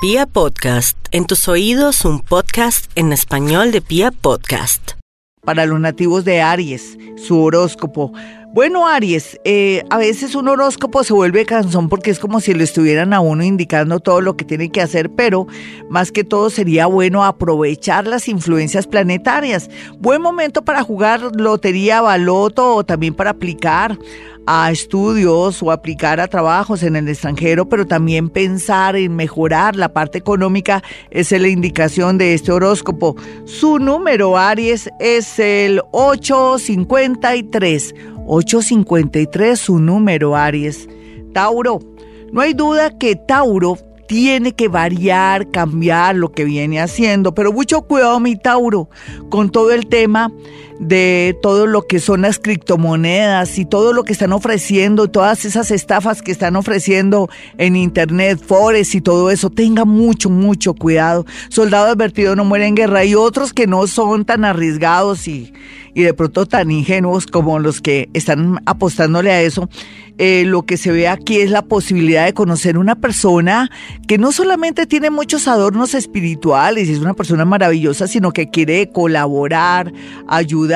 Pia Podcast, en tus oídos un podcast en español de Pia Podcast. Para los nativos de Aries, su horóscopo. Bueno, Aries, eh, a veces un horóscopo se vuelve cansón porque es como si le estuvieran a uno indicando todo lo que tiene que hacer, pero más que todo sería bueno aprovechar las influencias planetarias. Buen momento para jugar lotería, baloto o también para aplicar a estudios o aplicar a trabajos en el extranjero, pero también pensar en mejorar la parte económica es la indicación de este horóscopo. Su número Aries es el 853. 853 su número Aries. Tauro. No hay duda que Tauro tiene que variar, cambiar lo que viene haciendo, pero mucho cuidado mi Tauro con todo el tema de todo lo que son las criptomonedas y todo lo que están ofreciendo, todas esas estafas que están ofreciendo en internet, forex y todo eso, tenga mucho, mucho cuidado. Soldado advertido no muere en guerra y otros que no son tan arriesgados y, y de pronto tan ingenuos como los que están apostándole a eso. Eh, lo que se ve aquí es la posibilidad de conocer una persona que no solamente tiene muchos adornos espirituales y es una persona maravillosa, sino que quiere colaborar, ayudar,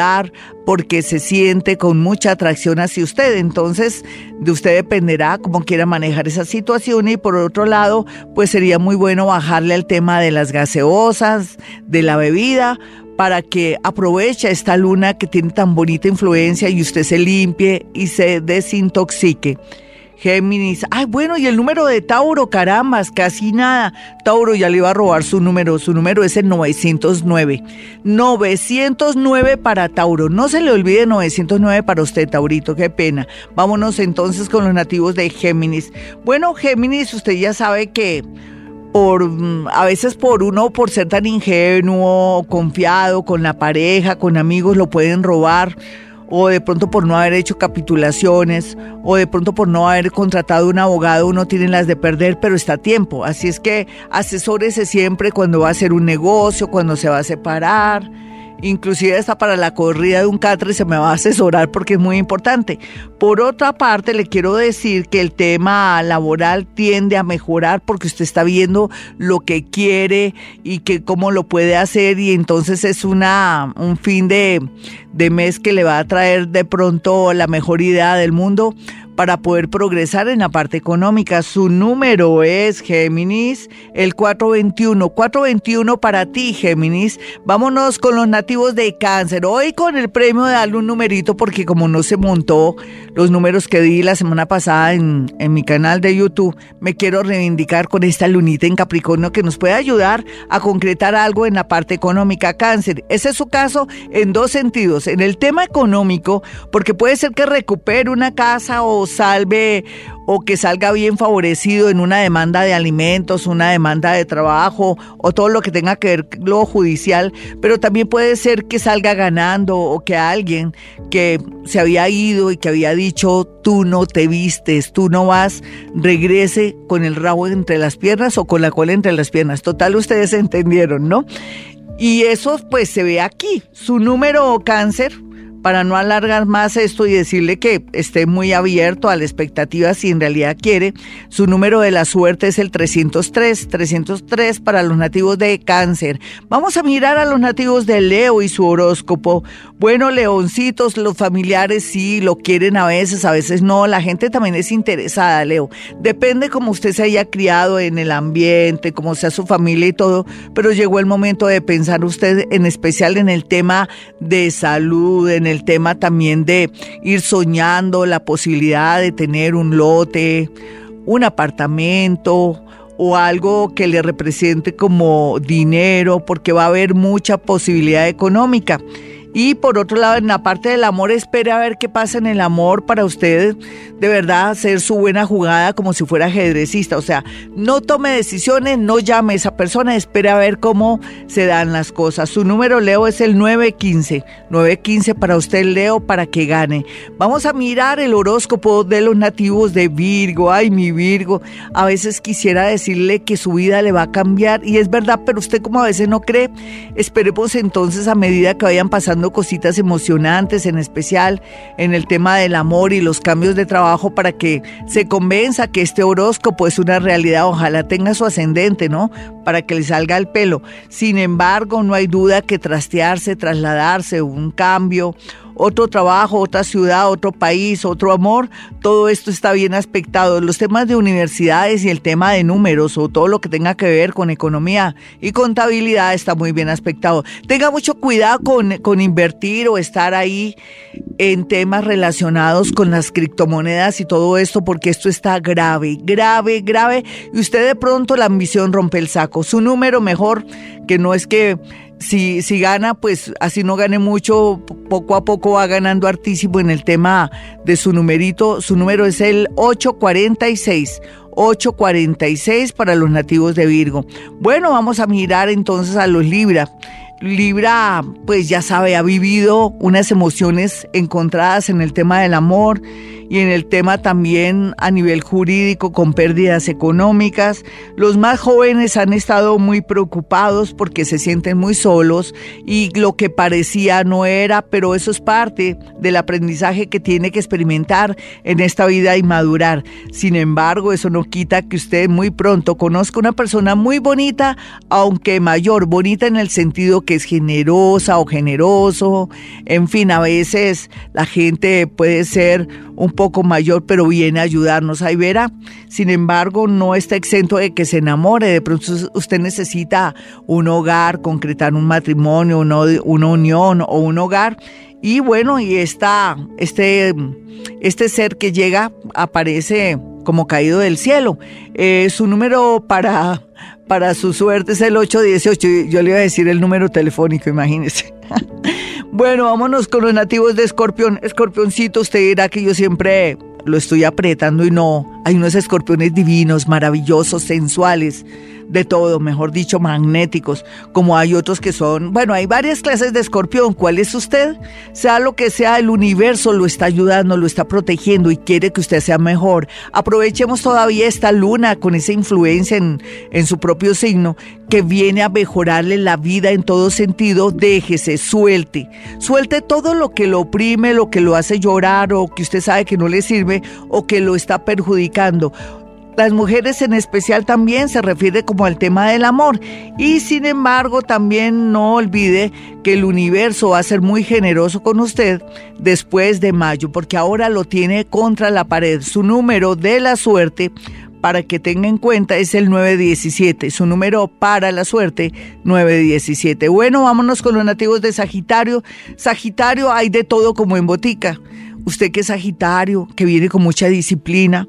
porque se siente con mucha atracción hacia usted. Entonces, de usted dependerá cómo quiera manejar esa situación y por otro lado, pues sería muy bueno bajarle el tema de las gaseosas, de la bebida, para que aproveche esta luna que tiene tan bonita influencia y usted se limpie y se desintoxique. Géminis. Ay, bueno, y el número de Tauro, carambas, casi nada. Tauro ya le iba a robar su número. Su número es el 909. 909 para Tauro. No se le olvide 909 para usted, Taurito. Qué pena. Vámonos entonces con los nativos de Géminis. Bueno, Géminis, usted ya sabe que por mm, a veces por uno por ser tan ingenuo, confiado con la pareja, con amigos lo pueden robar o de pronto por no haber hecho capitulaciones, o de pronto por no haber contratado un abogado, uno tiene las de perder, pero está a tiempo. Así es que asesórese siempre cuando va a hacer un negocio, cuando se va a separar inclusive está para la corrida de un catre se me va a asesorar porque es muy importante. Por otra parte, le quiero decir que el tema laboral tiende a mejorar porque usted está viendo lo que quiere y que cómo lo puede hacer y entonces es una un fin de, de mes que le va a traer de pronto la mejor idea del mundo para poder progresar en la parte económica. Su número es Géminis, el 421. 421 para ti, Géminis. Vámonos con los nativos de cáncer. Hoy con el premio de darle un numerito porque como no se montó los números que di la semana pasada en, en mi canal de YouTube, me quiero reivindicar con esta lunita en Capricornio que nos puede ayudar a concretar algo en la parte económica. Cáncer, ese es su caso en dos sentidos. En el tema económico, porque puede ser que recupere una casa o salve o que salga bien favorecido en una demanda de alimentos, una demanda de trabajo o todo lo que tenga que ver lo judicial, pero también puede ser que salga ganando o que alguien que se había ido y que había dicho tú no te vistes, tú no vas, regrese con el rabo entre las piernas o con la cola entre las piernas. Total, ustedes entendieron, ¿no? Y eso pues se ve aquí. Su número cáncer para no alargar más esto y decirle que esté muy abierto a la expectativa si en realidad quiere, su número de la suerte es el 303, 303 para los nativos de cáncer. Vamos a mirar a los nativos de Leo y su horóscopo. Bueno, leoncitos, los familiares sí lo quieren a veces, a veces no, la gente también es interesada, Leo. Depende cómo usted se haya criado en el ambiente, cómo sea su familia y todo, pero llegó el momento de pensar usted en especial en el tema de salud, en el el tema también de ir soñando la posibilidad de tener un lote, un apartamento o algo que le represente como dinero, porque va a haber mucha posibilidad económica. Y por otro lado, en la parte del amor, espere a ver qué pasa en el amor para usted de verdad hacer su buena jugada como si fuera ajedrecista. O sea, no tome decisiones, no llame a esa persona, espere a ver cómo se dan las cosas. Su número, Leo, es el 915. 915 para usted, Leo, para que gane. Vamos a mirar el horóscopo de los nativos de Virgo. Ay, mi Virgo. A veces quisiera decirle que su vida le va a cambiar y es verdad, pero usted como a veces no cree, esperemos entonces a medida que vayan pasando cositas emocionantes, en especial en el tema del amor y los cambios de trabajo para que se convenza que este horóscopo es una realidad. Ojalá tenga su ascendente, ¿no? Para que le salga el pelo. Sin embargo, no hay duda que trastearse, trasladarse, un cambio otro trabajo, otra ciudad, otro país, otro amor, todo esto está bien aspectado. Los temas de universidades y el tema de números o todo lo que tenga que ver con economía y contabilidad está muy bien aspectado. Tenga mucho cuidado con, con invertir o estar ahí en temas relacionados con las criptomonedas y todo esto porque esto está grave, grave, grave y usted de pronto la ambición rompe el saco. Su número mejor, que no es que si, si gana, pues así no gane mucho, poco a poco va ganando artísimo en el tema de su numerito. Su número es el 846. 846 para los nativos de Virgo. Bueno, vamos a mirar entonces a los Libra. Libra, pues ya sabe, ha vivido unas emociones encontradas en el tema del amor y en el tema también a nivel jurídico con pérdidas económicas. Los más jóvenes han estado muy preocupados porque se sienten muy solos y lo que parecía no era, pero eso es parte del aprendizaje que tiene que experimentar en esta vida y madurar. Sin embargo, eso no quita que usted muy pronto conozca una persona muy bonita, aunque mayor, bonita en el sentido que es generosa o generoso. En fin, a veces la gente puede ser un poco mayor, pero viene a ayudarnos. Ahí verá, sin embargo, no está exento de que se enamore. De pronto usted necesita un hogar, concretar un matrimonio, una, una unión o un hogar. Y bueno, y está este, este ser que llega aparece como caído del cielo. Eh, su número para, para su suerte es el 818. Yo le iba a decir el número telefónico, imagínese. Bueno, vámonos con los nativos de Escorpión. Escorpioncito, usted dirá que yo siempre lo estoy apretando y no. Hay unos escorpiones divinos, maravillosos, sensuales de todo, mejor dicho, magnéticos, como hay otros que son, bueno, hay varias clases de escorpión. ¿Cuál es usted? Sea lo que sea, el universo lo está ayudando, lo está protegiendo y quiere que usted sea mejor. Aprovechemos todavía esta luna con esa influencia en, en su propio signo que viene a mejorarle la vida en todo sentido. Déjese, suelte, suelte todo lo que lo oprime, lo que lo hace llorar o que usted sabe que no le sirve o que lo está perjudicando las mujeres en especial también se refiere como al tema del amor. Y sin embargo, también no olvide que el universo va a ser muy generoso con usted después de mayo, porque ahora lo tiene contra la pared. Su número de la suerte, para que tenga en cuenta, es el 917. Su número para la suerte, 917. Bueno, vámonos con los nativos de Sagitario. Sagitario hay de todo como en botica. Usted que es Sagitario, que viene con mucha disciplina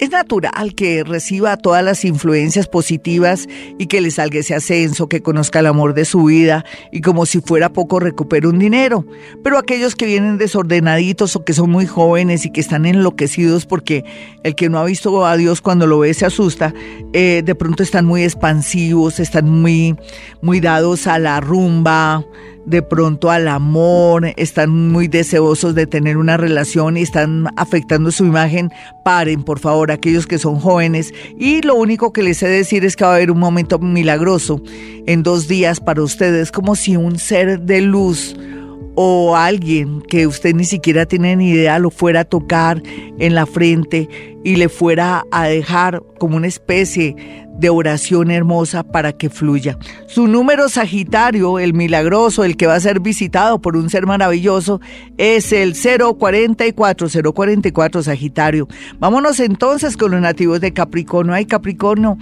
es natural que reciba todas las influencias positivas y que le salga ese ascenso, que conozca el amor de su vida y como si fuera poco recupere un dinero. Pero aquellos que vienen desordenaditos o que son muy jóvenes y que están enloquecidos porque el que no ha visto a Dios cuando lo ve se asusta, eh, de pronto están muy expansivos, están muy, muy dados a la rumba, de pronto al amor, están muy deseosos de tener una relación y están afectando su imagen, paren por favor aquellos que son jóvenes. Y lo único que les he de decir es que va a haber un momento milagroso en dos días para ustedes, como si un ser de luz o alguien que usted ni siquiera tiene ni idea lo fuera a tocar en la frente y le fuera a dejar como una especie de oración hermosa para que fluya. Su número Sagitario, el milagroso, el que va a ser visitado por un ser maravilloso, es el 044, 044 Sagitario. Vámonos entonces con los nativos de Capricornio. Hay Capricornio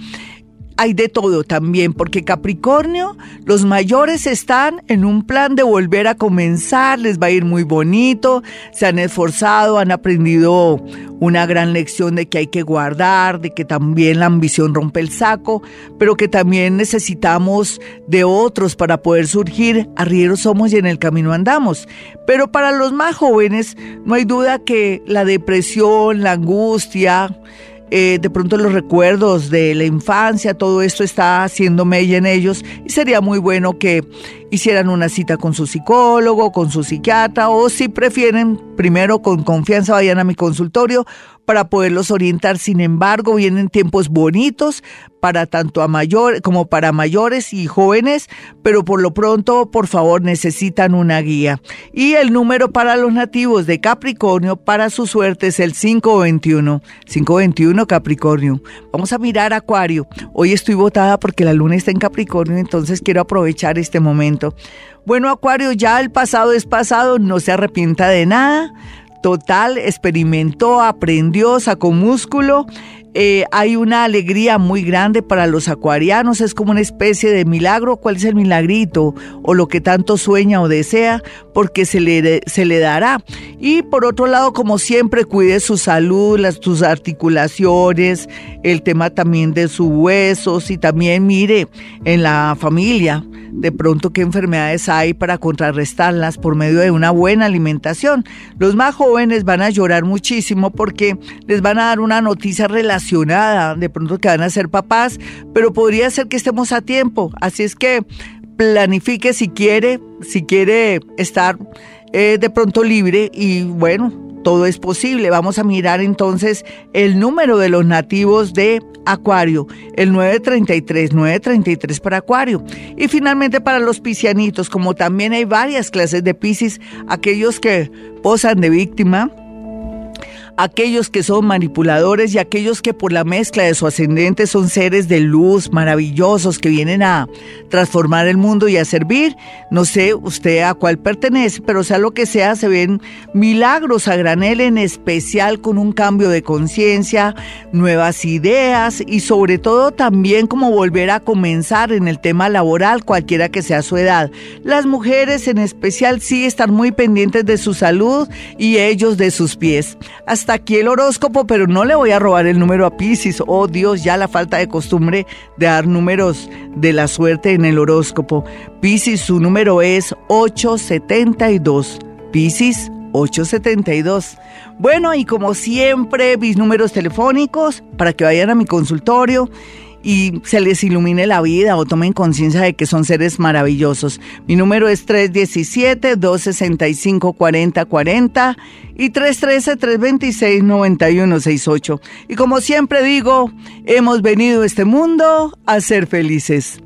hay de todo también, porque Capricornio, los mayores están en un plan de volver a comenzar, les va a ir muy bonito, se han esforzado, han aprendido una gran lección de que hay que guardar, de que también la ambición rompe el saco, pero que también necesitamos de otros para poder surgir, arrieros somos y en el camino andamos. Pero para los más jóvenes, no hay duda que la depresión, la angustia, eh, de pronto los recuerdos de la infancia, todo esto está haciendo mella en ellos y sería muy bueno que hicieran una cita con su psicólogo, con su psiquiatra o si prefieren, primero con confianza vayan a mi consultorio para poderlos orientar. Sin embargo, vienen tiempos bonitos para tanto a mayores como para mayores y jóvenes, pero por lo pronto, por favor, necesitan una guía. Y el número para los nativos de Capricornio para su suerte es el 521. 521 Capricornio. Vamos a mirar Acuario. Hoy estoy votada porque la luna está en Capricornio, entonces quiero aprovechar este momento. Bueno, Acuario, ya el pasado es pasado, no se arrepienta de nada. Total, experimentó, aprendió, sacó músculo eh, hay una alegría muy grande para los acuarianos, es como una especie de milagro. ¿Cuál es el milagrito? O lo que tanto sueña o desea, porque se le, se le dará. Y por otro lado, como siempre, cuide su salud, las, sus articulaciones, el tema también de sus huesos y también mire en la familia de pronto qué enfermedades hay para contrarrestarlas por medio de una buena alimentación. Los más jóvenes van a llorar muchísimo porque les van a dar una noticia relacionada, de pronto que van a ser papás, pero podría ser que estemos a tiempo. Así es que planifique si quiere, si quiere estar eh, de pronto libre y bueno, todo es posible. Vamos a mirar entonces el número de los nativos de Acuario, el 933, 933 para Acuario. Y finalmente para los piscianitos, como también hay varias clases de piscis, aquellos que posan de víctima, aquellos que son manipuladores y aquellos que por la mezcla de su ascendente son seres de luz maravillosos que vienen a transformar el mundo y a servir. No sé usted a cuál pertenece, pero sea lo que sea, se ven milagros a granel en especial con un cambio de conciencia, nuevas ideas y sobre todo también como volver a comenzar en el tema laboral, cualquiera que sea su edad. Las mujeres en especial sí están muy pendientes de su salud y ellos de sus pies hasta aquí el horóscopo, pero no le voy a robar el número a Pisces. Oh Dios, ya la falta de costumbre de dar números de la suerte en el horóscopo. Pisces, su número es 872. Pisces 872. Bueno, y como siempre, mis números telefónicos para que vayan a mi consultorio y se les ilumine la vida o tomen conciencia de que son seres maravillosos. Mi número es 317-265-4040 y 313-326-9168. Y como siempre digo, hemos venido a este mundo a ser felices.